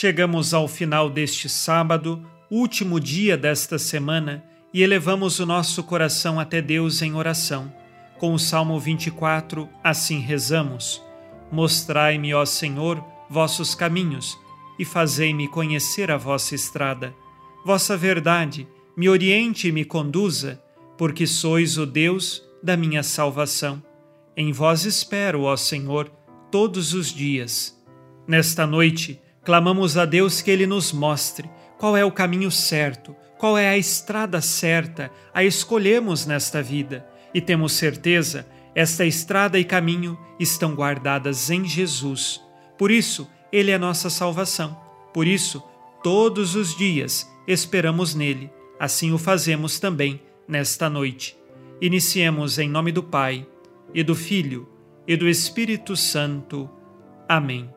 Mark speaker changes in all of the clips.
Speaker 1: Chegamos ao final deste sábado, último dia desta semana, e elevamos o nosso coração até Deus em oração. Com o Salmo 24, assim rezamos: Mostrai-me, ó Senhor, vossos caminhos, e fazei-me conhecer a vossa estrada. Vossa verdade me oriente e me conduza, porque sois o Deus da minha salvação. Em vós espero, ó Senhor, todos os dias. Nesta noite, clamamos a Deus que Ele nos mostre qual é o caminho certo, qual é a estrada certa a escolhemos nesta vida, e temos certeza, esta estrada e caminho estão guardadas em Jesus. Por isso, Ele é nossa salvação. Por isso, todos os dias esperamos nele. Assim o fazemos também nesta noite. Iniciemos em nome do Pai, e do Filho, e do Espírito Santo. Amém.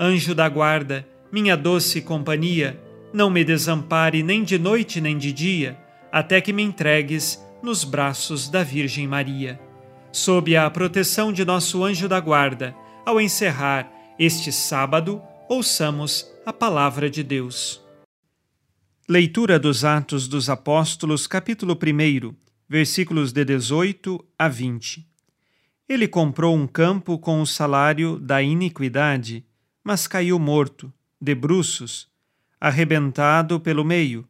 Speaker 1: Anjo da guarda, minha doce companhia, não me desampare nem de noite nem de dia, até que me entregues nos braços da Virgem Maria. Sob a proteção de nosso anjo da guarda, ao encerrar este sábado, ouçamos a palavra de Deus. Leitura dos Atos dos Apóstolos, capítulo 1, versículos de 18 a 20. Ele comprou um campo com o salário da iniquidade, mas caiu morto, de bruços, arrebentado pelo meio,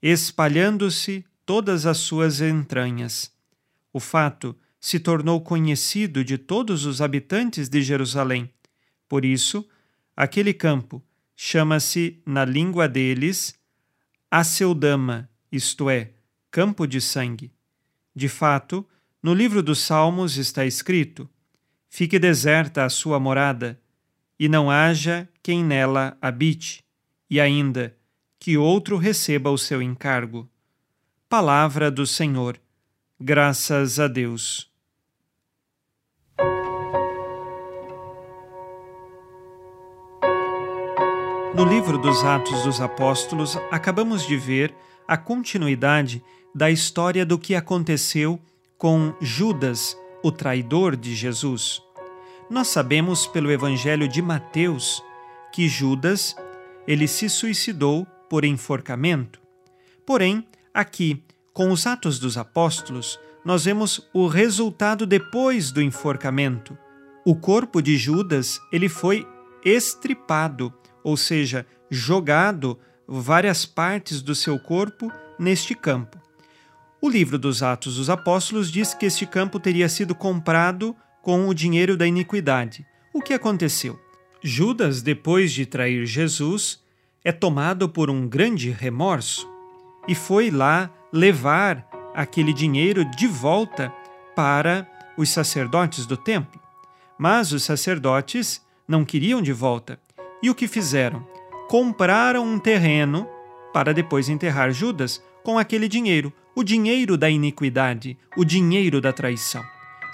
Speaker 1: espalhando-se todas as suas entranhas. O fato se tornou conhecido de todos os habitantes de Jerusalém. Por isso, aquele campo chama-se, na língua deles, Aceudama, isto é, campo de sangue. De fato, no livro dos Salmos está escrito: Fique deserta a sua morada, e não haja quem nela habite e ainda que outro receba o seu encargo. Palavra do Senhor. Graças a Deus. No livro dos Atos dos Apóstolos, acabamos de ver a continuidade da história do que aconteceu com Judas, o traidor de Jesus. Nós sabemos pelo Evangelho de Mateus que Judas ele se suicidou por enforcamento. Porém, aqui, com os Atos dos Apóstolos, nós vemos o resultado depois do enforcamento. O corpo de Judas, ele foi estripado, ou seja, jogado várias partes do seu corpo neste campo. O livro dos Atos dos Apóstolos diz que este campo teria sido comprado com o dinheiro da iniquidade. O que aconteceu? Judas, depois de trair Jesus, é tomado por um grande remorso e foi lá levar aquele dinheiro de volta para os sacerdotes do templo. Mas os sacerdotes não queriam de volta. E o que fizeram? Compraram um terreno para depois enterrar Judas com aquele dinheiro, o dinheiro da iniquidade, o dinheiro da traição.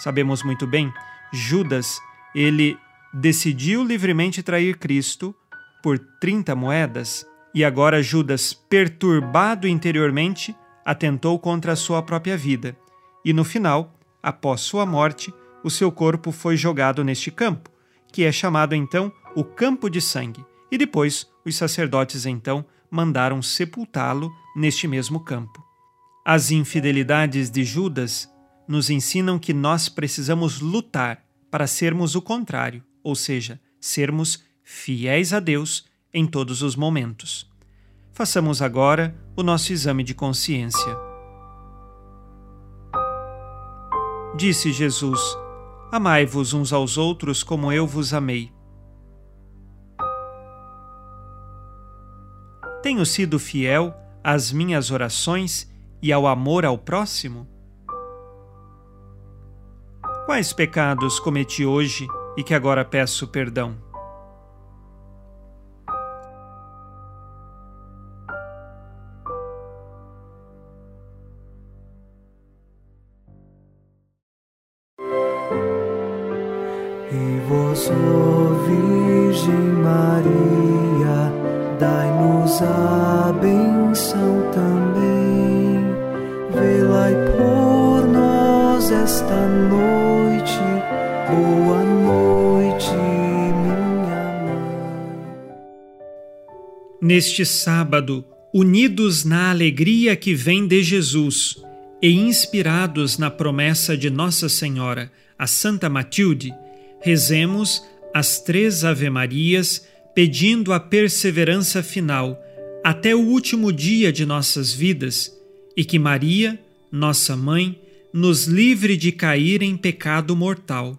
Speaker 1: Sabemos muito bem, Judas, ele decidiu livremente trair Cristo por 30 moedas, e agora Judas, perturbado interiormente, atentou contra a sua própria vida. E no final, após sua morte, o seu corpo foi jogado neste campo, que é chamado então o campo de sangue. E depois os sacerdotes então mandaram sepultá-lo neste mesmo campo. As infidelidades de Judas nos ensinam que nós precisamos lutar para sermos o contrário, ou seja, sermos fiéis a Deus em todos os momentos. Façamos agora o nosso exame de consciência. Disse Jesus: Amai-vos uns aos outros como eu vos amei. Tenho sido fiel às minhas orações e ao amor ao próximo? Quais pecados cometi hoje e que agora peço perdão?
Speaker 2: E vós, Virgem Maria, dai-nos a benção também, vê-la por nós esta noite boa noite, minha mãe.
Speaker 1: Neste sábado, unidos na alegria que vem de Jesus e inspirados na promessa de Nossa Senhora, a Santa Matilde, rezemos as três Ave-Marias pedindo a perseverança final até o último dia de nossas vidas e que Maria, nossa mãe, nos livre de cair em pecado mortal.